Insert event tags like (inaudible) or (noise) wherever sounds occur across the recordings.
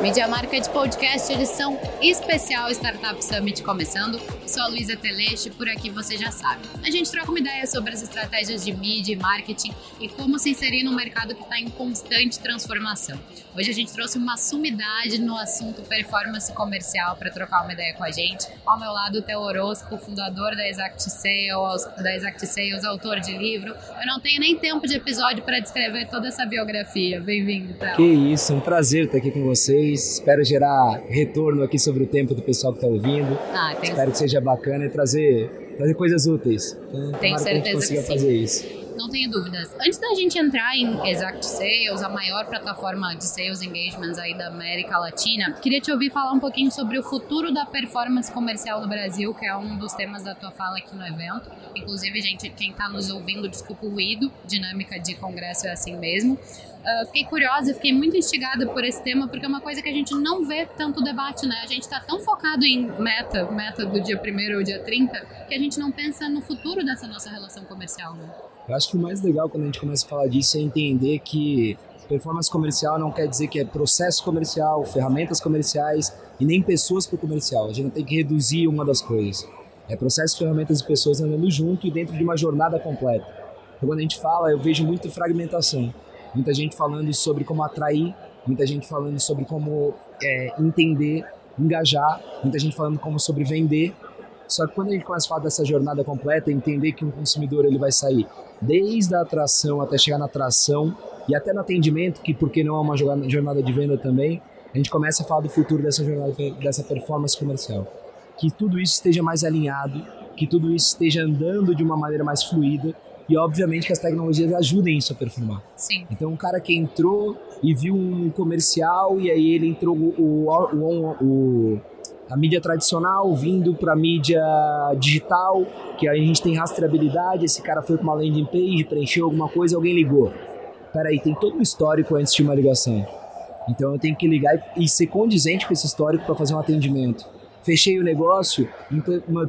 Media Market Podcast, edição especial Startup Summit começando. Sou a Luísa Teleche, por aqui você já sabe. A gente troca uma ideia sobre as estratégias de mídia e marketing e como se inserir num mercado que está em constante transformação. Hoje a gente trouxe uma sumidade no assunto performance comercial para trocar uma ideia com a gente. Ao meu lado, o Theo Orozco, fundador da Exact Sales, da Exact Sales, autor de livro. Eu não tenho nem tempo de episódio para descrever toda essa biografia. Bem-vindo, Theo. Que isso, um prazer estar aqui com vocês. Espero gerar retorno aqui sobre o tempo do pessoal que está ouvindo. Ah. Espero que seja bacana e trazer, trazer coisas úteis. Então, tenho certeza que, a gente consiga fazer isso não tenho dúvidas. Antes da gente entrar em Exact Sales, a maior plataforma de sales engagements aí da América Latina, queria te ouvir falar um pouquinho sobre o futuro da performance comercial no Brasil, que é um dos temas da tua fala aqui no evento. Inclusive, gente, quem está nos ouvindo, desculpa o ruído, dinâmica de congresso é assim mesmo. Uh, fiquei curiosa, fiquei muito instigada por esse tema, porque é uma coisa que a gente não vê tanto debate, né? A gente está tão focado em meta, meta do dia 1 ou dia 30, que a gente não pensa no futuro dessa nossa relação comercial, né? Eu acho que o mais legal quando a gente começa a falar disso é entender que performance comercial não quer dizer que é processo comercial, ferramentas comerciais e nem pessoas para o comercial. A gente não tem que reduzir uma das coisas. É processo, ferramentas e pessoas andando junto e dentro de uma jornada completa. Então, quando a gente fala, eu vejo muita fragmentação. Muita gente falando sobre como atrair, muita gente falando sobre como é, entender, engajar, muita gente falando como sobre vender. Só que quando a gente começa a falar dessa jornada completa, entender que um consumidor ele vai sair desde a atração até chegar na atração e até no atendimento, que porque não é uma jornada de venda também, a gente começa a falar do futuro dessa jornada, dessa performance comercial. Que tudo isso esteja mais alinhado, que tudo isso esteja andando de uma maneira mais fluida e obviamente que as tecnologias ajudem isso a performar. Sim. Então um cara que entrou e viu um comercial e aí ele entrou o, o, o, a mídia tradicional vindo para a mídia digital, que aí a gente tem rastreabilidade, esse cara foi para uma landing page, preencheu alguma coisa, alguém ligou. Peraí, tem todo um histórico antes de uma ligação. Então eu tenho que ligar e ser condizente com esse histórico para fazer um atendimento. Fechei o negócio,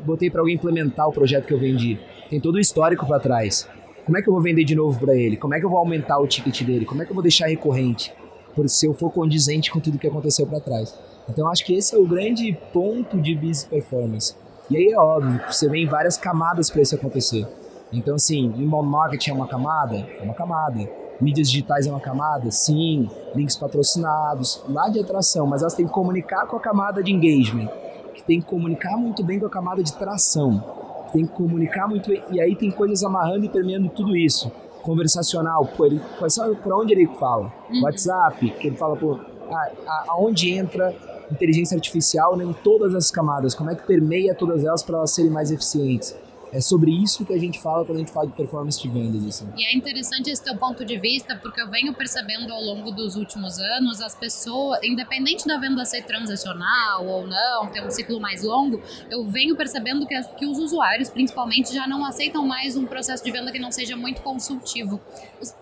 botei para alguém implementar o projeto que eu vendi. Tem todo o histórico para trás. Como é que eu vou vender de novo para ele? Como é que eu vou aumentar o ticket dele? Como é que eu vou deixar recorrente? Por se eu for condizente com tudo que aconteceu para trás. Então acho que esse é o grande ponto de business performance. E aí é óbvio, você vê em várias camadas para isso acontecer. Então assim, inbound marketing é uma camada? É uma camada. Mídias digitais é uma camada? Sim. Links patrocinados, lá de atração, mas elas têm que comunicar com a camada de engagement, que tem que comunicar muito bem com a camada de tração, que tem que comunicar muito bem, e aí tem coisas amarrando e permeando tudo isso. Conversacional, pô, ele, para onde ele fala? Uhum. WhatsApp, que ele fala, pô, aonde entra inteligência artificial né, em todas as camadas, como é que permeia todas elas para elas serem mais eficientes. É sobre isso que a gente fala quando a gente fala de performance de vendas. Assim. E é interessante esse teu ponto de vista, porque eu venho percebendo ao longo dos últimos anos, as pessoas, independente da venda ser transacional ou não, ter um ciclo mais longo, eu venho percebendo que, que os usuários, principalmente, já não aceitam mais um processo de venda que não seja muito consultivo.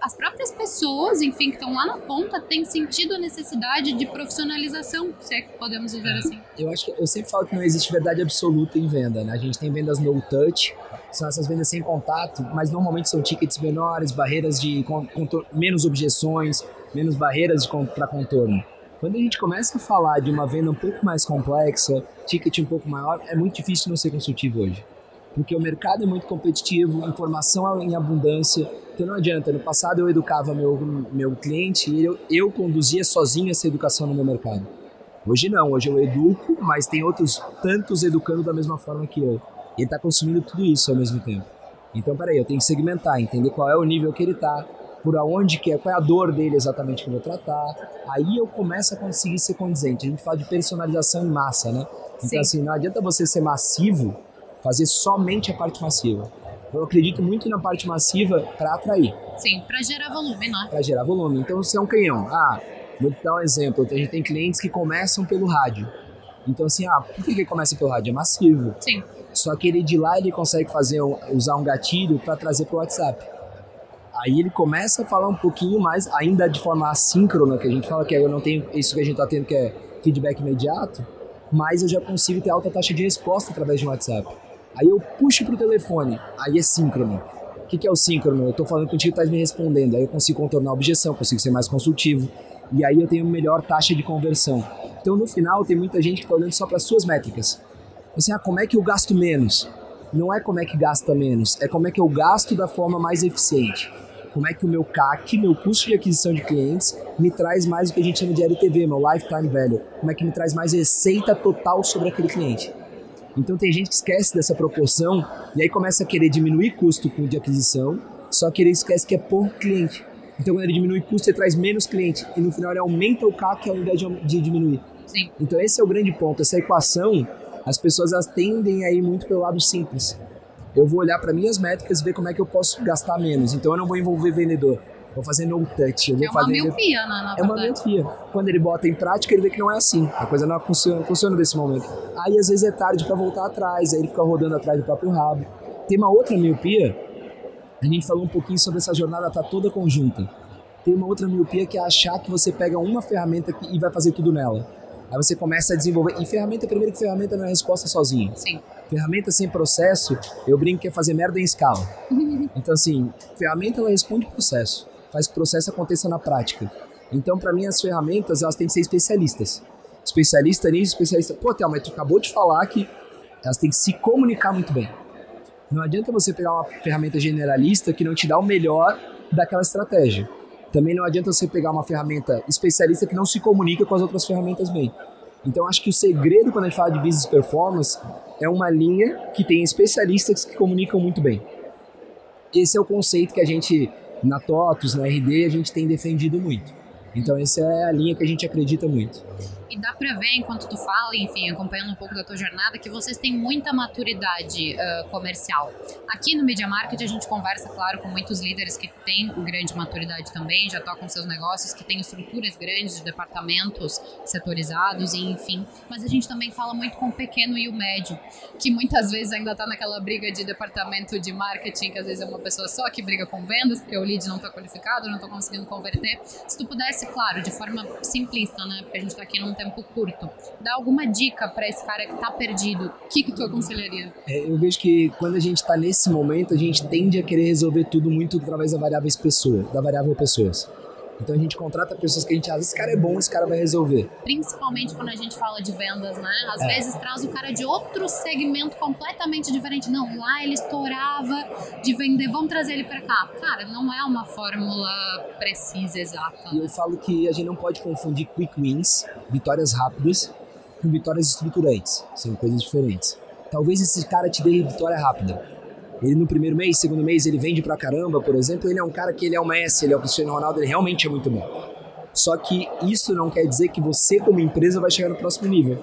As próprias pessoas, enfim, que estão lá na ponta, têm sentido a necessidade de profissionalização, se é que podemos dizer assim. Eu acho que eu sempre falo que não existe verdade absoluta em venda, né? A gente tem vendas no touch, são essas vendas sem contato, mas normalmente são tickets menores, barreiras de menos objeções, menos barreiras para contorno. Quando a gente começa a falar de uma venda um pouco mais complexa, ticket um pouco maior, é muito difícil não ser consultivo hoje. Porque o mercado é muito competitivo, informação é em abundância, então não adianta. No passado eu educava meu, meu cliente e eu, eu conduzia sozinho essa educação no meu mercado. Hoje não, hoje eu educo, mas tem outros tantos educando da mesma forma que eu ele está consumindo tudo isso ao mesmo tempo. Então, peraí, eu tenho que segmentar, entender qual é o nível que ele está, por aonde que é, qual é a dor dele exatamente que eu vou tratar. Aí eu começo a conseguir ser condizente. A gente fala de personalização em massa, né? Então, Sim. assim, não adianta você ser massivo, fazer somente a parte massiva. Eu acredito muito na parte massiva para atrair. Sim, para gerar volume, né? Para gerar volume. Então, você é um canhão. Ah, vou te dar um exemplo. A gente tem clientes que começam pelo rádio. Então, assim, ah, por que, que começa pelo rádio? É massivo. Sim. Só que ele de lá ele consegue fazer usar um gatilho para trazer para o WhatsApp. Aí ele começa a falar um pouquinho mais, ainda de forma assíncrona, que a gente fala que eu não tenho isso que a gente está tendo, que é feedback imediato, mas eu já consigo ter alta taxa de resposta através de um WhatsApp. Aí eu puxo para o telefone, aí é síncrono. O que, que é o síncrono? Eu estou falando contigo e está me respondendo. Aí eu consigo contornar a objeção, consigo ser mais consultivo. E aí eu tenho melhor taxa de conversão. Então, no final, tem muita gente que está olhando só para suas métricas. Assim, ah, como é que eu gasto menos? Não é como é que gasta menos, é como é que eu gasto da forma mais eficiente. Como é que o meu CAC, meu custo de aquisição de clientes, me traz mais o que a gente chama de LTV, meu Lifetime Value. Como é que me traz mais receita total sobre aquele cliente. Então tem gente que esquece dessa proporção e aí começa a querer diminuir custo de aquisição, só que ele esquece que é por cliente. Então quando ele diminui custo, ele traz menos cliente e no final ele aumenta o CAC ao invés de diminuir. Sim. Então esse é o grande ponto, essa equação, as pessoas elas tendem a ir muito pelo lado simples. Eu vou olhar para minhas métricas e ver como é que eu posso gastar menos. Então eu não vou envolver vendedor. Vou fazer no touch. Eu vou é uma fazer... miopia, né, na É uma miopia. Quando ele bota em prática, ele vê que não é assim. A coisa não funciona, funciona desse momento. Aí às vezes é tarde para voltar atrás, aí ele fica rodando atrás do próprio rabo. Tem uma outra miopia, a gente falou um pouquinho sobre essa jornada tá toda conjunta. Tem uma outra miopia que é achar que você pega uma ferramenta e vai fazer tudo nela. Aí você começa a desenvolver. E ferramenta, primeiro que ferramenta não é resposta sozinha. Sim. Ferramenta sem processo, eu brinco que é fazer merda em escala. (laughs) Então, assim, ferramenta ela responde processo, faz que o processo aconteça na prática. Então, para mim, as ferramentas elas têm que ser especialistas. Especialista nisso, especialista. Pô, Théo, mas tu acabou de falar que elas têm que se comunicar muito bem. Não adianta você pegar uma ferramenta generalista que não te dá o melhor daquela estratégia. Também não adianta você pegar uma ferramenta especialista que não se comunica com as outras ferramentas bem. Então acho que o segredo quando a gente fala de business performance é uma linha que tem especialistas que comunicam muito bem. Esse é o conceito que a gente na TOTUS, na RD, a gente tem defendido muito. Então essa é a linha que a gente acredita muito. Dá pra ver, enquanto tu fala, enfim, acompanhando um pouco da tua jornada, que vocês têm muita maturidade uh, comercial. Aqui no Media Market a gente conversa, claro, com muitos líderes que têm grande maturidade também, já tocam seus negócios, que têm estruturas grandes de departamentos setorizados, e enfim. Mas a gente também fala muito com o pequeno e o médio, que muitas vezes ainda tá naquela briga de departamento de marketing, que às vezes é uma pessoa só que briga com vendas, porque o lead não tá qualificado, não tá conseguindo converter. Se tu pudesse, claro, de forma simplista, né, porque a gente tá aqui num tempo curto, dá alguma dica para esse cara que tá perdido, o que que tu aconselharia? É, eu vejo que quando a gente está nesse momento, a gente tende a querer resolver tudo muito através da variável pessoa, da variável pessoas. Então a gente contrata pessoas que a gente acha, esse cara é bom, esse cara vai resolver. Principalmente quando a gente fala de vendas, né? Às é. vezes traz o cara de outro segmento completamente diferente. Não, lá ele estourava de vender, vamos trazer ele para cá. Cara, não é uma fórmula precisa, exata. E eu falo que a gente não pode confundir quick wins, vitórias rápidas, com vitórias estruturantes. São coisas diferentes. Talvez esse cara te dê vitória rápida ele no primeiro mês, segundo mês, ele vende pra caramba, por exemplo, ele é um cara que ele é o Messi, ele é o Cristiano Ronaldo, ele realmente é muito bom. Só que isso não quer dizer que você, como empresa, vai chegar no próximo nível.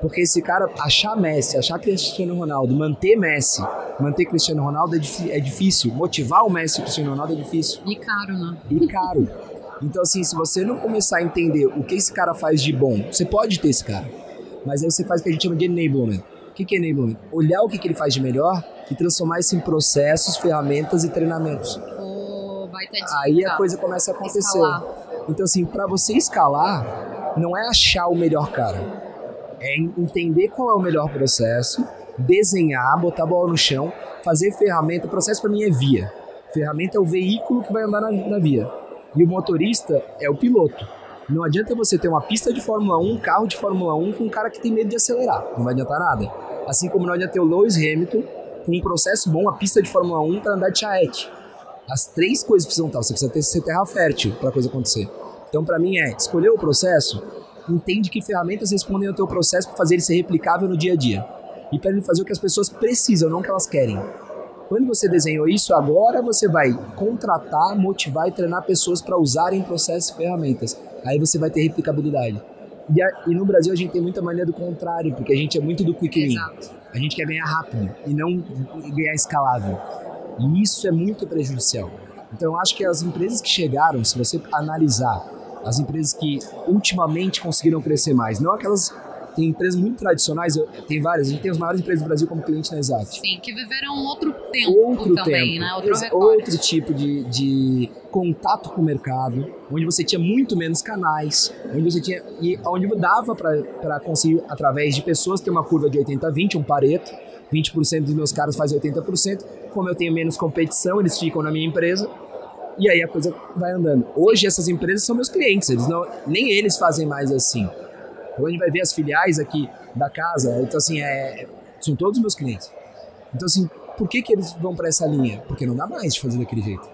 Porque esse cara achar Messi, achar Cristiano Ronaldo, manter Messi, manter Cristiano Ronaldo é, é difícil. Motivar o Messi e o Cristiano Ronaldo é difícil. E caro, né? E caro. Então, assim, se você não começar a entender o que esse cara faz de bom, você pode ter esse cara. Mas aí você faz o que a gente chama de enablement. O que, é enablement? Olhar o que, que ele faz de melhor e transformar isso em processos, ferramentas e treinamentos. Oh, vai ter Aí a coisa começa a acontecer. Escalar. Então, assim, para você escalar, não é achar o melhor cara. É entender qual é o melhor processo, desenhar, botar a bola no chão, fazer ferramenta. O processo para mim é via. Ferramenta é o veículo que vai andar na, na via. E o motorista é o piloto. Não adianta você ter uma pista de Fórmula 1, um carro de Fórmula 1 com um cara que tem medo de acelerar. Não vai adiantar nada. Assim como não adianta ter o Lewis Hamilton com um processo bom, a pista de Fórmula 1 para andar de charrete. As três coisas precisam estar. Você precisa ter ser terra fértil para a coisa acontecer. Então, para mim, é escolher o processo, entende que ferramentas respondem ao teu processo para fazer ele ser replicável no dia a dia. E para ele fazer o que as pessoas precisam, não o que elas querem. Quando você desenhou isso, agora você vai contratar, motivar e treinar pessoas para usarem processos e ferramentas. Aí você vai ter replicabilidade. E, a, e, no Brasil a gente tem muita mania do contrário, porque a gente é muito do quick win. A gente quer ganhar rápido e não ganhar escalável. E isso é muito prejudicial. Então eu acho que as empresas que chegaram, se você analisar as empresas que ultimamente conseguiram crescer mais, não aquelas tem empresas muito tradicionais, tem várias, a gente tem as maiores empresas do Brasil como cliente na Exact. Sim, que viveram outro tempo outro também, tempo, né? Outro, outro tipo de, de contato com o mercado, onde você tinha muito menos canais, onde você tinha e onde dava para conseguir através de pessoas ter uma curva de 80 a 20, um pareto, 20% dos meus caras faz 80%, como eu tenho menos competição, eles ficam na minha empresa. E aí a coisa vai andando. Hoje essas empresas são meus clientes, eles não, nem eles fazem mais assim. Então a gente vai ver as filiais aqui da casa, então assim, é, são todos meus clientes. Então assim, por que, que eles vão para essa linha? Porque não dá mais de fazer daquele jeito.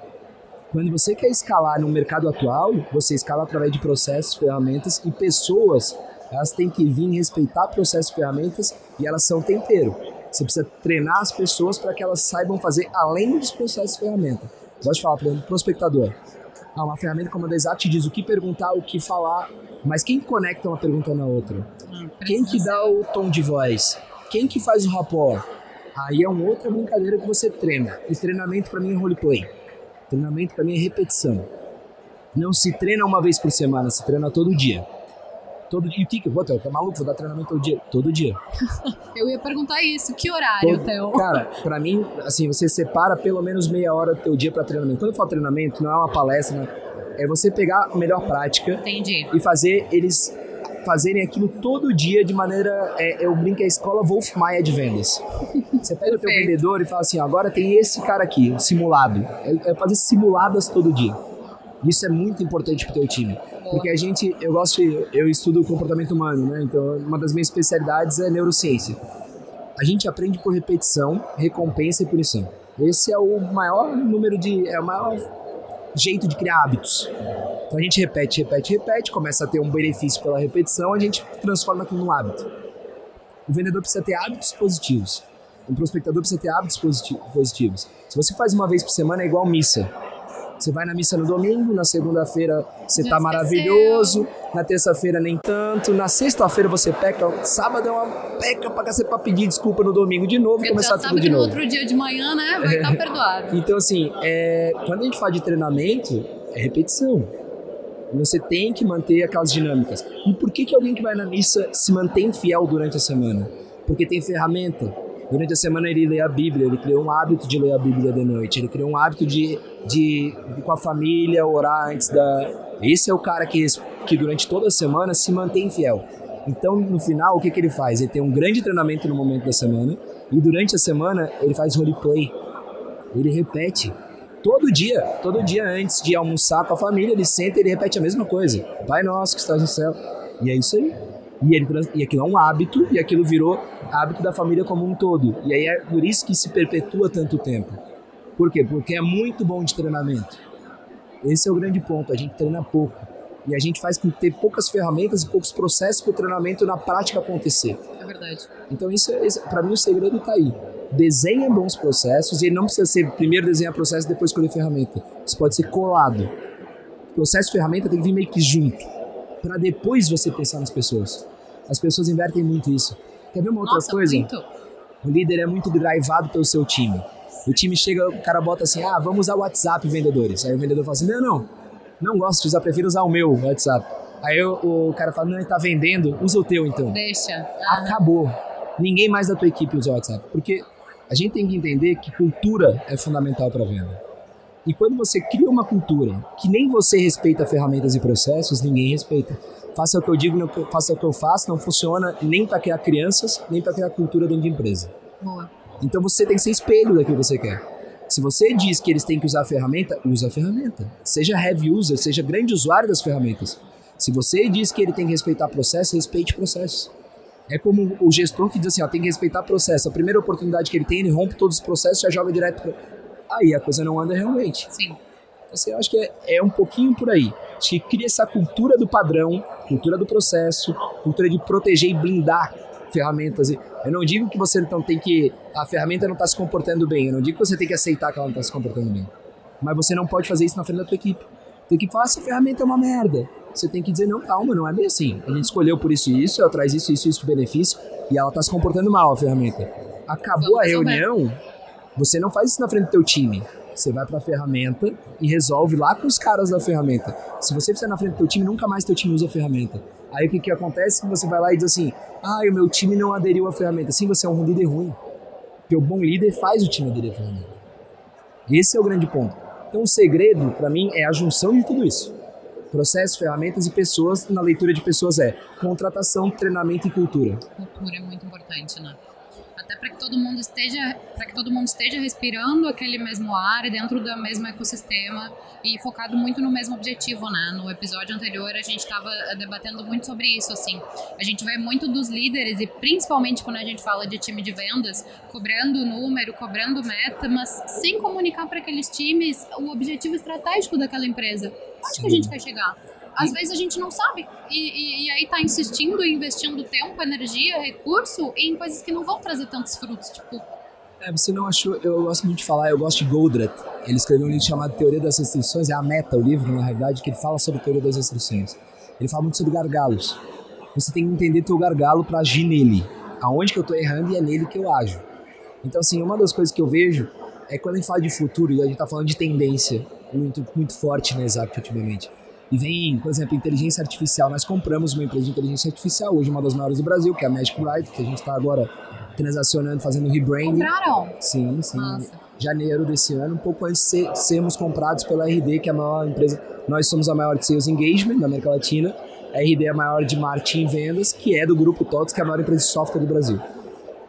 Quando você quer escalar no mercado atual, você escala através de processos, ferramentas e pessoas. Elas têm que vir respeitar processos ferramentas e elas são tempero. Você precisa treinar as pessoas para que elas saibam fazer além dos processos e ferramentas. Gosto falar para o prospectador. Ah, uma ferramenta como a te diz o que perguntar, o que falar, mas quem conecta uma pergunta na outra? Hum, quem que dá o tom de voz? Quem que faz o rapport? Aí é uma outra brincadeira que você treina. E treinamento para mim é roleplay. Treinamento para mim é repetição. Não se treina uma vez por semana, se treina todo dia. Todo dia. E o que que. Pô, tá maluco? Vou dar treinamento todo dia? Todo dia. (laughs) Eu ia perguntar isso. Que horário, todo... Theo? Cara, pra mim, assim, você separa pelo menos meia hora do teu dia pra treinamento. Quando eu falo treinamento, não é uma palestra, não. é você pegar a melhor prática Entendi. e fazer eles fazerem aquilo todo dia de maneira. É, eu brinco é a escola Wolf Maia de vendas. Você pega o teu vendedor e fala assim: agora tem esse cara aqui, simulado. É, é fazer simuladas todo dia. Isso é muito importante pro teu time. Porque a gente, eu gosto, eu estudo o comportamento humano, né? Então, uma das minhas especialidades é neurociência. A gente aprende por repetição, recompensa e punição. Esse é o maior número de, é o maior jeito de criar hábitos. Então a gente repete, repete, repete, começa a ter um benefício pela repetição, a gente transforma aquilo num hábito. O vendedor precisa ter hábitos positivos. O prospectador precisa ter hábitos positivos. Se você faz uma vez por semana, é igual missa. Você vai na missa no domingo, na segunda-feira você Já tá maravilhoso, na terça-feira nem tanto, na sexta-feira você peca, sábado é uma peca pra cacete pra pedir desculpa no domingo de novo e começar tudo de novo. no outro dia de manhã, né, vai estar tá (laughs) perdoado. Então assim, é, quando a gente fala de treinamento, é repetição. Você tem que manter aquelas dinâmicas. E por que, que alguém que vai na missa se mantém fiel durante a semana? Porque tem ferramenta Durante a semana ele lê a Bíblia, ele criou um hábito de ler a Bíblia de noite, ele criou um hábito de, de, de com a família orar antes da. Esse é o cara que, que durante toda a semana se mantém fiel. Então, no final, o que, que ele faz? Ele tem um grande treinamento no momento da semana e durante a semana ele faz roleplay. Ele repete. Todo dia, todo dia antes de almoçar com a família, ele senta e ele repete a mesma coisa. Pai nosso que estás no céu. E é isso aí. E, ele, e aquilo é um hábito, e aquilo virou hábito da família como um todo. E aí é por isso que se perpetua tanto tempo. Por quê? Porque é muito bom de treinamento. Esse é o grande ponto, a gente treina pouco. E a gente faz com ter poucas ferramentas e poucos processos para o treinamento na prática acontecer. É verdade. Então, isso, isso para mim, o segredo está aí. Desenha bons processos e ele não precisa ser primeiro desenhar processo e depois escolher ferramenta. Isso pode ser colado. Processo e ferramenta tem que vir meio que junto para depois você pensar nas pessoas. As pessoas invertem muito isso. Quer ver uma outra Nossa, coisa? Muito. O líder é muito drivado pelo seu time. O time chega, o cara bota assim: ah, vamos usar o WhatsApp, vendedores. Aí o vendedor fala assim: não, não, não gosto de usar, prefiro usar o meu WhatsApp. Aí o, o cara fala: não, ele tá vendendo, usa o teu então. Deixa. Acabou. Ninguém mais da tua equipe usa o WhatsApp. Porque a gente tem que entender que cultura é fundamental para venda. E quando você cria uma cultura que nem você respeita ferramentas e processos, ninguém respeita. Faça o que eu digo, não, faça o que eu faço, não funciona nem para criar crianças, nem para criar cultura dentro de empresa. Boa. Então você tem que ser espelho daquilo que você quer. Se você diz que eles têm que usar a ferramenta, usa a ferramenta. Seja heavy user, seja grande usuário das ferramentas. Se você diz que ele tem que respeitar processo, respeite processo. É como o gestor que diz assim, ó, tem que respeitar processo. A primeira oportunidade que ele tem, ele rompe todos os processos e já joga direto para aí a coisa não anda realmente. Sim. Assim, eu acho que é, é um pouquinho por aí. Acho que cria essa cultura do padrão, cultura do processo, cultura de proteger e blindar ferramentas. Eu não digo que você então tem que. A ferramenta não está se comportando bem. Eu não digo que você tem que aceitar que ela não está se comportando bem. Mas você não pode fazer isso na frente da tua equipe. Tem que falar, essa ferramenta é uma merda. Você tem que dizer, não, calma, não é bem assim. A gente escolheu por isso e isso, ela traz isso, isso, isso de benefício, e ela está se comportando mal, a ferramenta. Acabou Vamos a reunião, você não faz isso na frente do teu time. Você vai para a ferramenta e resolve lá com os caras da ferramenta. Se você fizer na frente do teu time, nunca mais teu time usa a ferramenta. Aí o que, que acontece? Você vai lá e diz assim: ah, o meu time não aderiu à ferramenta. Sim, você é um líder ruim. Porque o bom líder faz o time aderir à ferramenta. Esse é o grande ponto. Então o segredo, para mim, é a junção de tudo isso. Processos, ferramentas e pessoas, na leitura de pessoas é contratação, treinamento e cultura. Cultura é muito importante, né? Até para que todo mundo esteja para que todo mundo esteja respirando aquele mesmo ar dentro do mesmo ecossistema e focado muito no mesmo objetivo, né? No episódio anterior a gente estava debatendo muito sobre isso, assim. A gente vê muito dos líderes e principalmente quando a gente fala de time de vendas, cobrando número, cobrando meta, mas sem comunicar para aqueles times o objetivo estratégico daquela empresa. Onde Sim. que a gente quer chegar? Às vezes a gente não sabe. E, e, e aí tá insistindo e investindo tempo, energia, recurso em coisas que não vão trazer tantos frutos. Tipo, é, você não achou. Eu gosto muito de falar, eu gosto de Goldratt. Ele escreveu um livro chamado Teoria das Restrições, é a meta, o livro, na realidade, que ele fala sobre teoria das restrições. Ele fala muito sobre gargalos. Você tem que entender teu gargalo para agir nele. Aonde que eu tô errando e é nele que eu ajo. Então, assim, uma das coisas que eu vejo é quando a gente fala de futuro e a gente tá falando de tendência muito, muito forte na Exact ultimamente. E vem, por exemplo, inteligência artificial. Nós compramos uma empresa de inteligência artificial, hoje uma das maiores do Brasil, que é a Magic Write, que a gente está agora transacionando, fazendo rebranding. Compraram? Sim, sim. Nossa. Janeiro desse ano, um pouco antes de ser, sermos comprados pela RD, que é a maior empresa. Nós somos a maior de sales engagement da América Latina. A RD é a maior de marketing e vendas, que é do grupo TOTS, que é a maior empresa de software do Brasil.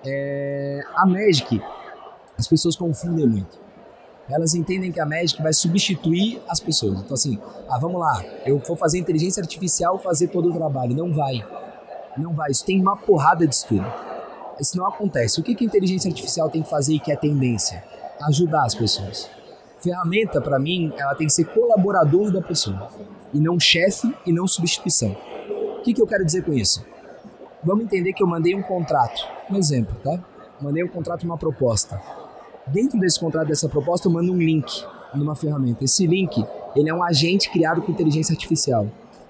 É, a Magic, as pessoas confundem muito elas entendem que a Magic vai substituir as pessoas. Então, assim, ah, vamos lá, eu vou fazer inteligência artificial fazer todo o trabalho. Não vai. Não vai. Isso tem uma porrada de estudo. Isso não acontece. O que, que a inteligência artificial tem que fazer e que é tendência? Ajudar as pessoas. Ferramenta, para mim, ela tem que ser colaborador da pessoa. E não chefe e não substituição. O que, que eu quero dizer com isso? Vamos entender que eu mandei um contrato. Um exemplo, tá? Mandei um contrato, uma proposta Dentro desse contrato, dessa proposta, eu mando um link numa ferramenta. Esse link, ele é um agente criado com inteligência artificial.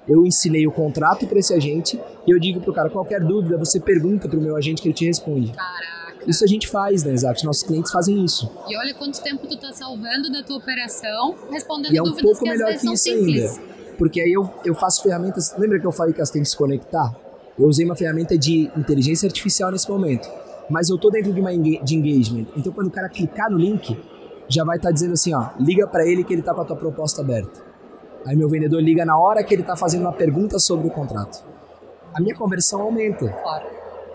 Eu ensinei o contrato para esse agente e eu digo pro cara, qualquer dúvida, você pergunta pro meu agente que ele te responde. Caraca. Isso a gente faz, né, Exato? Nossos clientes fazem isso. E olha quanto tempo tu tá salvando da tua operação, respondendo e é um dúvidas pouco melhor que isso ainda. Porque aí eu, eu faço ferramentas. Lembra que eu falei que elas têm que se conectar? Eu usei uma ferramenta de inteligência artificial nesse momento mas eu tô dentro de uma de engagement. Então quando o cara clicar no link, já vai estar tá dizendo assim, ó, liga para ele que ele tá com a tua proposta aberta. Aí meu vendedor liga na hora que ele tá fazendo uma pergunta sobre o contrato. A minha conversão aumenta. Claro.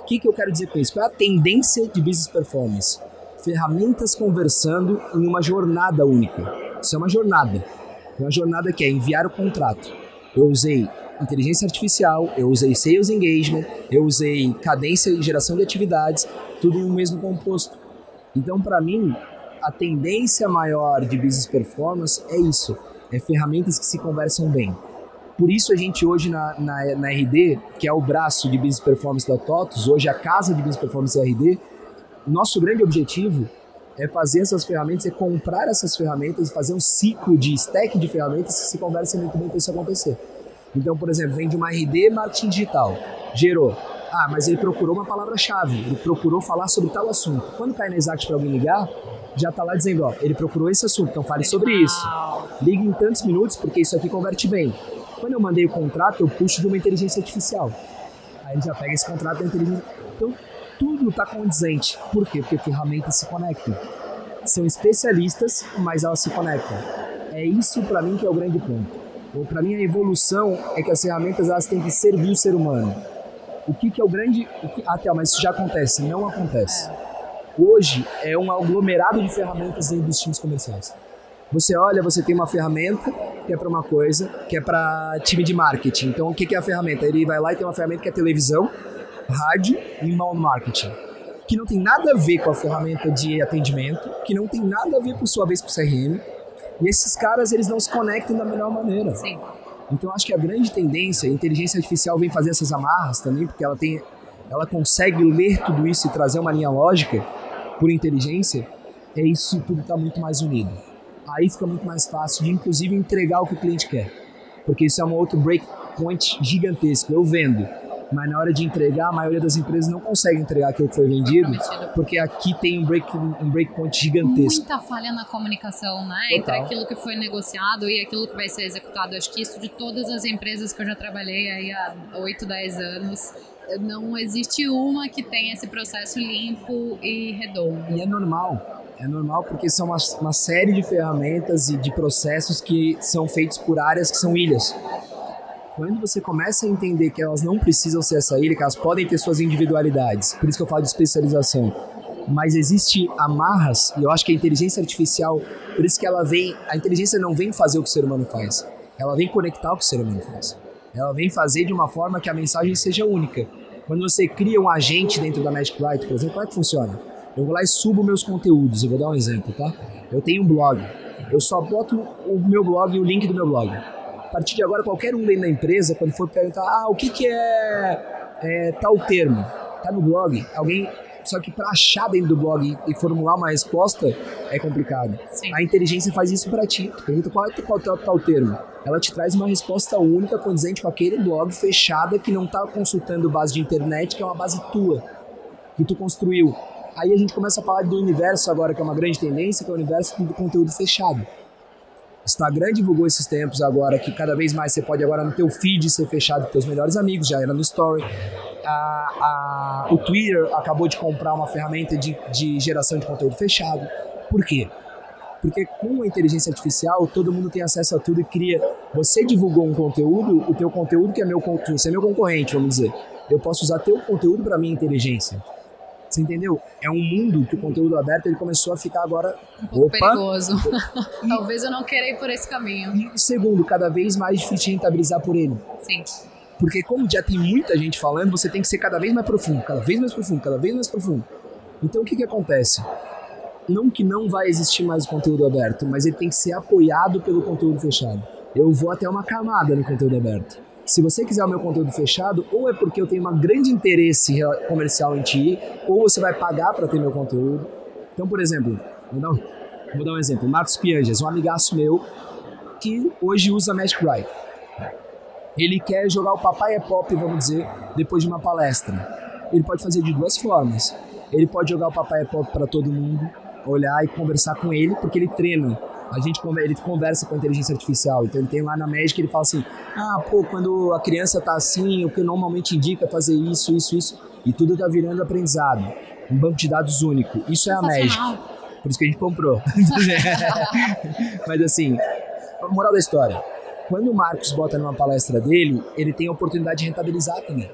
O que, que eu quero dizer com isso? Qual é a tendência de business performance? Ferramentas conversando em uma jornada única. Isso é uma jornada. Uma jornada que é enviar o contrato. Eu usei inteligência artificial, eu usei sales engagement, eu usei cadência e geração de atividades, tudo em um mesmo composto. Então, para mim, a tendência maior de business performance é isso, é ferramentas que se conversam bem. Por isso a gente hoje na, na, na RD, que é o braço de business performance da TOTUS, hoje a casa de business performance da RD, nosso grande objetivo é fazer essas ferramentas, é comprar essas ferramentas, fazer um ciclo de stack de ferramentas que se conversem muito bem para isso acontecer. Então, por exemplo, vem de uma RD marketing digital, gerou. Ah, mas ele procurou uma palavra-chave, ele procurou falar sobre tal assunto. Quando cai na Exact para alguém ligar, já está lá dizendo, ó, ele procurou esse assunto, então fale sobre isso. Ligue em tantos minutos porque isso aqui converte bem. Quando eu mandei o contrato, eu puxo de uma inteligência artificial. Aí ele já pega esse contrato da inteligência. Então, tudo está condizente. Por quê? Porque ferramentas se conectam. São especialistas, mas elas se conectam. É isso para mim que é o grande ponto. Para mim, a evolução é que as ferramentas elas têm que servir o ser humano. O que, que é o grande. O que, ah, mas isso já acontece? Não acontece. Hoje é um aglomerado de ferramentas dentro dos times comerciais. Você olha, você tem uma ferramenta que é para uma coisa, que é para time de marketing. Então, o que, que é a ferramenta? Ele vai lá e tem uma ferramenta que é televisão, rádio e inbound marketing. Que não tem nada a ver com a ferramenta de atendimento, que não tem nada a ver, por sua vez, com o CRM, e esses caras, eles não se conectam da melhor maneira. Sim. Então acho que a grande tendência, a inteligência artificial vem fazer essas amarras também, porque ela tem ela consegue ler tudo isso e trazer uma linha lógica por inteligência, é isso tudo está muito mais unido. Aí fica muito mais fácil de inclusive entregar o que o cliente quer. Porque isso é um outro breakpoint gigantesco. Eu vendo, mas na hora de entregar, a maioria das empresas não consegue entregar aquilo que foi vendido, porque aqui tem um, break, um breakpoint gigantesco. Muita falha na comunicação, né? Total. Entre aquilo que foi negociado e aquilo que vai ser executado. Acho que isso de todas as empresas que eu já trabalhei aí há 8, 10 anos, não existe uma que tenha esse processo limpo e redondo. E é normal. É normal porque são uma, uma série de ferramentas e de processos que são feitos por áreas que são ilhas. Quando você começa a entender que elas não precisam ser essa ilha, que elas podem ter suas individualidades, por isso que eu falo de especialização, mas existe amarras, e eu acho que a inteligência artificial, por isso que ela vem, a inteligência não vem fazer o que o ser humano faz, ela vem conectar o que o ser humano faz. Ela vem fazer de uma forma que a mensagem seja única. Quando você cria um agente dentro da Magic Light, por exemplo, como é que funciona? Eu vou lá e subo meus conteúdos, eu vou dar um exemplo, tá? Eu tenho um blog, eu só boto o meu blog e o link do meu blog. A partir de agora, qualquer um dentro da empresa, quando for perguntar, ah, o que, que é, é tal termo? Tá no blog, alguém só que para achar dentro do blog e formular uma resposta é complicado. Sim. A inteligência faz isso para ti. Tu pergunta qual é qual é o tal termo. Ela te traz uma resposta única condizente com aquele blog fechada que não está consultando base de internet, que é uma base tua, que tu construiu. Aí a gente começa a falar do universo agora, que é uma grande tendência, que é o universo do conteúdo fechado. Instagram divulgou esses tempos agora que cada vez mais você pode agora no teu feed ser fechado com teus melhores amigos, já era no story a, a, o Twitter acabou de comprar uma ferramenta de, de geração de conteúdo fechado. Por quê? Porque com a inteligência artificial, todo mundo tem acesso a tudo e cria. Você divulgou um conteúdo, o teu conteúdo que é meu, você é meu concorrente, vamos dizer. Eu posso usar teu conteúdo para minha inteligência. Você entendeu? É um mundo que o conteúdo aberto ele começou a ficar agora um pouco Opa. perigoso. (laughs) E, (laughs) Talvez eu não queira ir por esse caminho. E segundo, cada vez mais difícil de rentabilizar por ele. Sim. Porque como já tem muita gente falando, você tem que ser cada vez mais profundo, cada vez mais profundo, cada vez mais profundo. Então o que, que acontece? Não que não vai existir mais conteúdo aberto, mas ele tem que ser apoiado pelo conteúdo fechado. Eu vou até uma camada no conteúdo aberto. Se você quiser o meu conteúdo fechado, ou é porque eu tenho um grande interesse comercial em ti, ou você vai pagar para ter meu conteúdo. Então, por exemplo, vou dar um, vou dar um exemplo. Marcos Pianjas, um amigaço meu, que hoje usa Magic Write ele quer jogar o papai é pop, vamos dizer, depois de uma palestra. Ele pode fazer de duas formas. Ele pode jogar o papai é pop para todo mundo, olhar e conversar com ele, porque ele treina. A gente ele conversa com a inteligência artificial, então ele tem lá na Magic ele fala assim: "Ah, pô, quando a criança tá assim, o que normalmente indica é fazer isso, isso, isso", e tudo tá virando aprendizado. Um banco de dados único. Isso é a Magic. Por isso que a gente comprou. (laughs) Mas assim, moral da história quando o Marcos bota numa palestra dele, ele tem a oportunidade de rentabilizar também.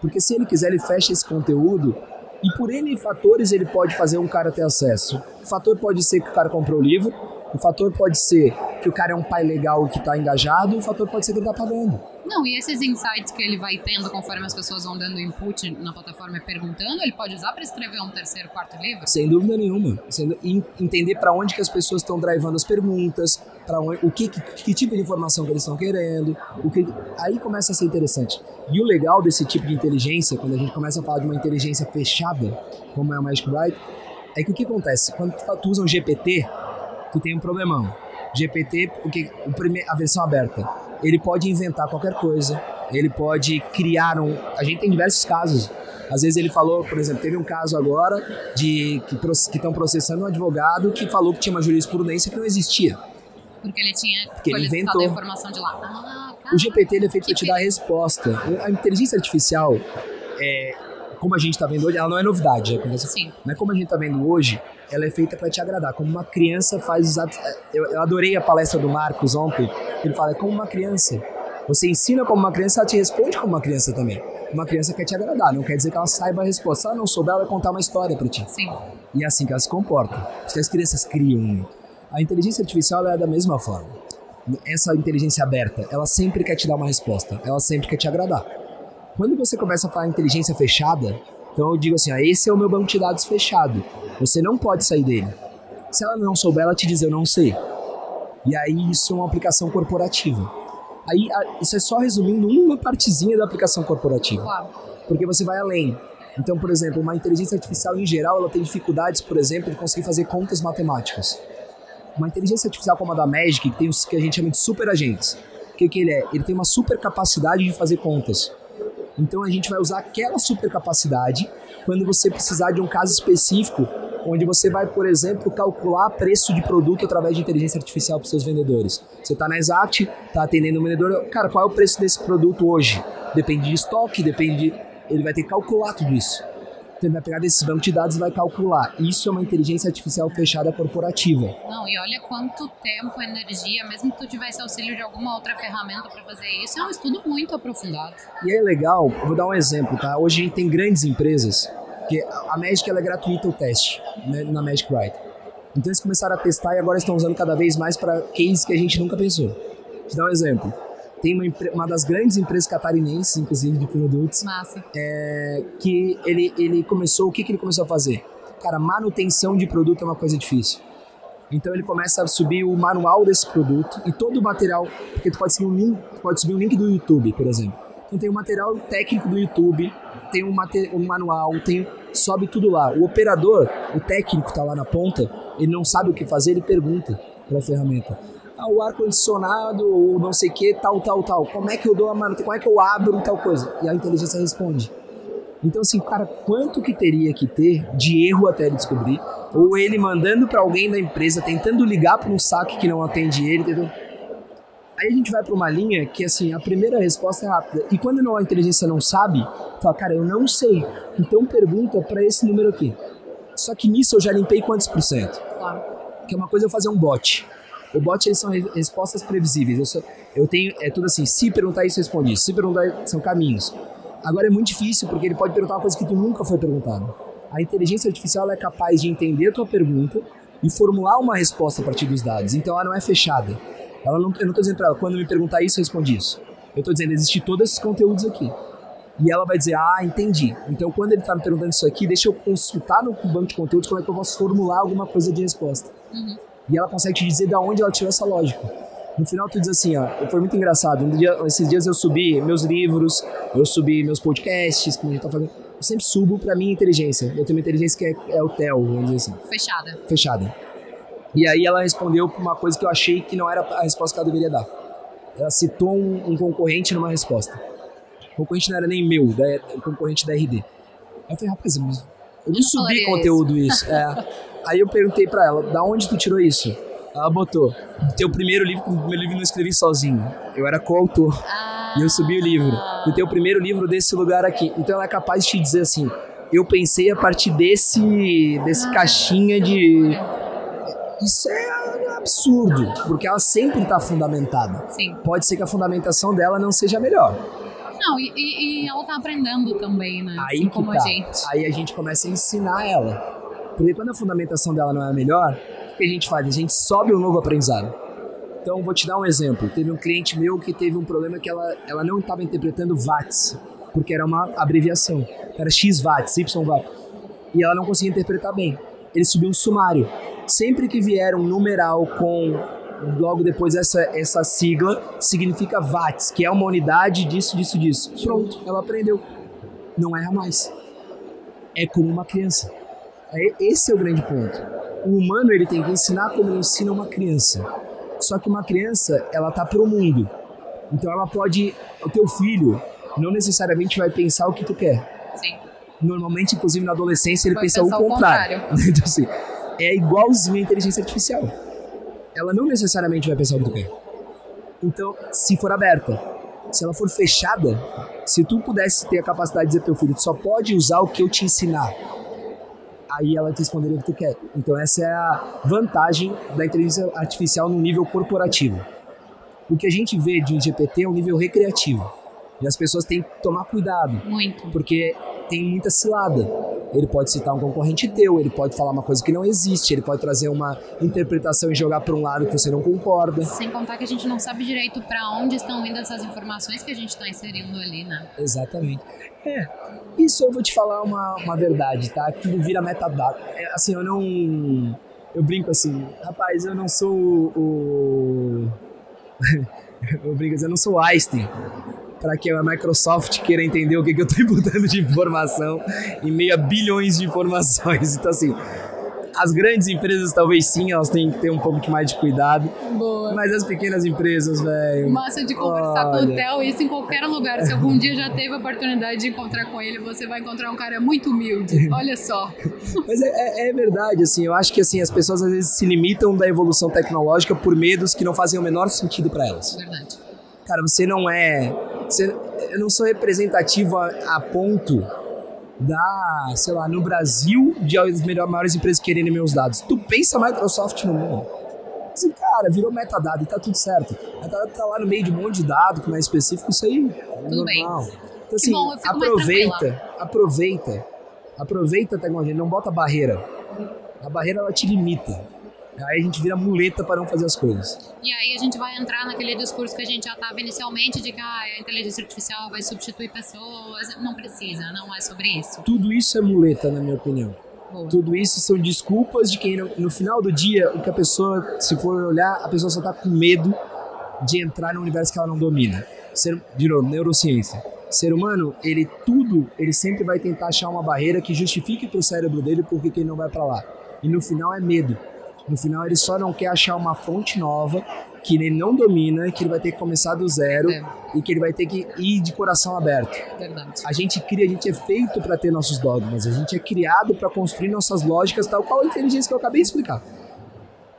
Porque se ele quiser, ele fecha esse conteúdo e por N fatores ele pode fazer um cara ter acesso. O fator pode ser que o cara comprou o livro, o fator pode ser que o cara é um pai legal que está engajado, o fator pode ser que ele está pagando. Não, e esses insights que ele vai tendo conforme as pessoas vão dando input na plataforma e perguntando, ele pode usar para escrever um terceiro, quarto livro? Sem dúvida nenhuma. Entender para onde que as pessoas estão drivando as perguntas, para o que, que, que, tipo de informação que eles estão querendo, o que aí começa a ser interessante. E o legal desse tipo de inteligência, quando a gente começa a falar de uma inteligência fechada, como é a Magic Write, é que o que acontece? Quando tu usa um GPT, tu tem um problemão. GPT, porque a versão aberta, ele pode inventar qualquer coisa, ele pode criar um. A gente tem diversos casos. Às vezes ele falou, por exemplo, teve um caso agora de que estão processando um advogado que falou que tinha uma jurisprudência que não existia. Porque ele tinha Porque ele inventou. a informação de lá. Ah, o GPT ele é feito para te dar a resposta. A inteligência artificial, é, como a gente está vendo hoje, ela não é novidade. Né? Sim. Não é como a gente está vendo hoje, ela é feita para te agradar. Como uma criança faz os atos. Eu adorei a palestra do Marcos ontem. Ele fala, é como uma criança. Você ensina como uma criança, ela te responde como uma criança também. Uma criança quer te agradar, não quer dizer que ela saiba a resposta. Se ela não souber, ela vai contar uma história para ti. Sim. E é assim que ela se comporta. Porque as crianças criam muito. A inteligência artificial é da mesma forma. Essa inteligência aberta, ela sempre quer te dar uma resposta. Ela sempre quer te agradar. Quando você começa a falar inteligência fechada, então eu digo assim, ah, esse é o meu banco de dados fechado. Você não pode sair dele. Se ela não souber, ela te diz, eu não sei. E aí isso é uma aplicação corporativa. Aí isso é só resumindo uma partezinha da aplicação corporativa. Claro. Porque você vai além. Então, por exemplo, uma inteligência artificial em geral, ela tem dificuldades, por exemplo, de conseguir fazer contas matemáticas. Uma inteligência artificial como a da Magic, que tem os que a gente chama de super agentes. O que, que ele é? Ele tem uma super capacidade de fazer contas. Então a gente vai usar aquela super capacidade quando você precisar de um caso específico, onde você vai, por exemplo, calcular preço de produto através de inteligência artificial para seus vendedores. Você está na Exact, está atendendo o vendedor, cara, qual é o preço desse produto hoje? Depende de estoque, depende. Ele vai ter que calcular tudo isso. Vai pegar desses bancos de dados e vai calcular. Isso é uma inteligência artificial fechada corporativa. Não, e olha quanto tempo, energia, mesmo que tu tivesse auxílio de alguma outra ferramenta para fazer isso, é um estudo muito aprofundado. E é legal, vou dar um exemplo, tá? Hoje a gente tem grandes empresas Porque a Magic ela é gratuita o teste né, na Magic Writer. Então eles começaram a testar e agora estão usando cada vez mais para cases que a gente nunca pensou. Vou te dar um exemplo. Tem uma, uma das grandes empresas catarinenses, inclusive, de produtos. Massa. É, que ele, ele começou, o que, que ele começou a fazer? Cara, manutenção de produto é uma coisa difícil. Então ele começa a subir o manual desse produto e todo o material, porque tu pode subir um link, pode subir um link do YouTube, por exemplo. Então tem o material técnico do YouTube, tem um, um manual, tem sobe tudo lá. O operador, o técnico está lá na ponta, ele não sabe o que fazer, ele pergunta para a ferramenta. Ah, o ar-condicionado, ou não sei o que, tal, tal, tal. Como é que eu dou a manutenção? Como é que eu abro tal coisa? E a inteligência responde. Então, assim, cara, quanto que teria que ter de erro até ele descobrir? Ou ele mandando para alguém da empresa, tentando ligar para um saque que não atende ele, entendeu? Aí a gente vai para uma linha que, assim, a primeira resposta é rápida. E quando a inteligência não sabe, fala, cara, eu não sei. Então pergunta para esse número aqui. Só que nisso eu já limpei quantos por cento? Claro. Que é uma coisa eu fazer um bot. O bot eles são respostas previsíveis. Eu, só, eu tenho, é tudo assim, se perguntar isso, responde. Se perguntar, são caminhos. Agora é muito difícil, porque ele pode perguntar uma coisa que tu nunca foi perguntado. A inteligência artificial é capaz de entender a tua pergunta e formular uma resposta a partir dos dados. Então ela não é fechada. Ela não, eu não estou dizendo para ela, quando me perguntar isso, responde isso. Eu estou dizendo, existe todos esses conteúdos aqui. E ela vai dizer, ah, entendi. Então, quando ele está me perguntando isso aqui, deixa eu consultar no banco de conteúdos como é que eu posso formular alguma coisa de resposta. Uhum. E ela consegue te dizer de onde ela tirou essa lógica. No final, tu diz assim, ó, foi muito engraçado. Um dia, esses dias eu subi meus livros, eu subi meus podcasts, como a gente tá fazendo. Eu sempre subo pra minha inteligência. Eu tenho uma inteligência que é, é o TEL, vamos dizer assim. Fechada. Fechada. E aí ela respondeu pra uma coisa que eu achei que não era a resposta que ela deveria dar. Ela citou um, um concorrente numa resposta. O concorrente não era nem meu, da, o concorrente da RD. Aí eu falei, rapaz, eu não, subi conteúdo isso. isso. (laughs) É. Aí eu perguntei pra ela, da onde tu tirou isso? Ela botou, teu primeiro livro, o primeiro livro não escrevi sozinho. Eu era coautor. Ah. E eu subi o livro. O teu primeiro livro desse lugar aqui. Então ela é capaz de te dizer assim, eu pensei a partir desse, desse caixinha de isso é absurdo, porque ela sempre está fundamentada. Sim. Pode ser que a fundamentação dela não seja melhor. Não, e, e ela está aprendendo também, né? Aí assim como tá. a gente. Aí a gente começa a ensinar ela. Porque quando a fundamentação dela não é a melhor, o que a gente faz? A gente sobe um novo aprendizado. Então, vou te dar um exemplo. Teve um cliente meu que teve um problema que ela, ela não estava interpretando watts, porque era uma abreviação. Era X watts, Y watts. E ela não conseguia interpretar bem. Ele subiu um sumário sempre que vier um numeral com logo depois essa, essa sigla, significa watts, que é uma unidade disso, disso, disso. Pronto, ela aprendeu. Não erra mais. É como uma criança. É, esse é o grande ponto. O humano ele tem que ensinar como ele ensina uma criança. Só que uma criança, ela tá pro mundo. Então ela pode, o teu filho não necessariamente vai pensar o que tu quer. Sim. Normalmente, inclusive na adolescência, ele vai pensa o contrário. contrário. (laughs) então assim, é igualzinho à inteligência artificial. Ela não necessariamente vai pensar o que tu quer. Então, se for aberta, se ela for fechada, se tu pudesse ter a capacidade de dizer teu filho, tu só pode usar o que eu te ensinar, aí ela te responderia o que tu quer. Então essa é a vantagem da inteligência artificial no nível corporativo. O que a gente vê de um GPT é um nível recreativo. E as pessoas têm que tomar cuidado. Muito. Porque tem muita cilada. Ele pode citar um concorrente teu, ele pode falar uma coisa que não existe, ele pode trazer uma interpretação e jogar para um lado que você não concorda. Sem contar que a gente não sabe direito para onde estão indo essas informações que a gente está inserindo ali, né? Exatamente. É, isso eu vou te falar uma, uma verdade, tá? Aquilo vira metadata. É, assim, eu não. Eu brinco assim, rapaz, eu não sou o. (laughs) eu brinco assim, eu não sou Einstein para que a Microsoft queira entender o que, que eu estou (laughs) botando de informação em meio a bilhões de informações. Então, assim, as grandes empresas talvez sim, elas têm que ter um pouco mais de cuidado. Boa. Mas as pequenas empresas, velho. Massa de conversar olha. com o Theo, isso em qualquer lugar. Se algum dia já teve a oportunidade de encontrar com ele, você vai encontrar um cara muito humilde. Olha só. (laughs) Mas é, é, é, verdade, assim, eu acho que assim, as pessoas às vezes se limitam da evolução tecnológica por medos que não fazem o menor sentido para elas. Verdade. Cara, você não é. Eu não sou representativo a, a, ponto da, sei lá, no Brasil, de as melhores, maiores empresas querendo meus dados. Tu pensa Microsoft no mundo. Assim, cara, virou metadado e tá tudo certo. Metadado tá lá no meio de um monte de dado que não é específico, isso aí é tudo normal. Bem. Então, assim, bom, aproveita, aproveita Aproveita a tecnologia, não bota barreira. A barreira ela te limita. Aí a gente vira muleta para não fazer as coisas. E aí a gente vai entrar naquele discurso que a gente já estava inicialmente de que ah, a inteligência artificial vai substituir pessoas. Não precisa, não é sobre isso. Tudo isso é muleta, na minha opinião. Bom. Tudo isso são desculpas de quem, no, no, final do dia, o que a pessoa, se for olhar, a pessoa só está com medo de entrar no universo que ela não domina. Ser, de novo, neurociência. Ser humano, ele tudo, ele sempre vai tentar achar uma barreira que justifique para o cérebro dele porque ele não vai para lá. E no final é medo. No final, ele só não quer achar uma fonte nova que ele não domina, que ele vai ter que começar do zero é. e que ele vai ter que ir de coração aberto. Verdade. A gente cria, a gente é feito para ter nossos dogmas, a gente é criado para construir nossas lógicas, tal qual a inteligência que eu acabei de explicar.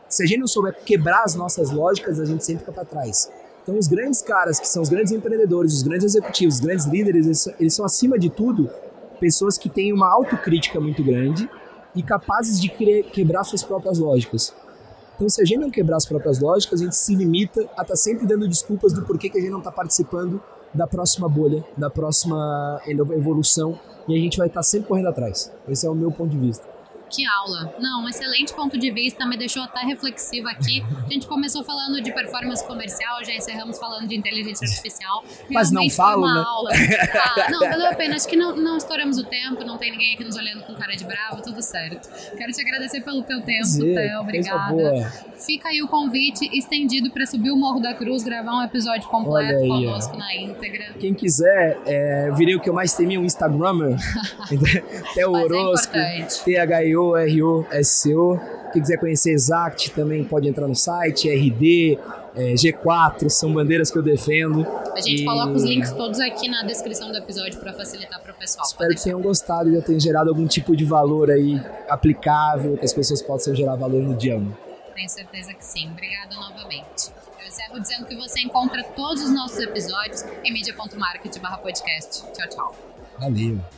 Se a gente não souber quebrar as nossas lógicas, a gente sempre fica para trás. Então, os grandes caras, que são os grandes empreendedores, os grandes executivos, os grandes líderes, eles, eles são, acima de tudo, pessoas que têm uma autocrítica muito grande e capazes de quebrar suas próprias lógicas. Então, se a gente não quebrar as próprias lógicas, a gente se limita a estar tá sempre dando desculpas do porquê que a gente não está participando da próxima bolha, da próxima evolução, e a gente vai estar tá sempre correndo atrás. Esse é o meu ponto de vista. Que aula! Não, um excelente ponto de vista, me deixou até reflexiva aqui. A gente começou falando de performance comercial, já encerramos falando de inteligência artificial. Mas não falo, né? Aula. Ah, não, valeu a pena. Acho que não, não estouramos o tempo, não tem ninguém aqui nos olhando com cara de bravo, tudo certo. Quero te agradecer pelo teu tempo, Theo, obrigada. Fica aí o convite estendido para subir o Morro da Cruz, gravar um episódio completo aí, conosco ó. na íntegra. Quem quiser, é, virei o que eu mais temia, um Instagrammer. (laughs) Theo Orozco, é THIO R-O-S-C-O. Quem quiser conhecer Exact também pode entrar no site, RD, é, G4, são bandeiras que eu defendo. A gente e... coloca os links todos aqui na descrição do episódio para facilitar para o pessoal. Espero que tenham gostado e já tenham gerado algum tipo de valor aí aplicável, que as pessoas possam gerar valor no dia 1. Tenho certeza que sim. Obrigada novamente. Eu encerro dizendo que você encontra todos os nossos episódios em media.market podcast. Tchau, tchau. Valeu.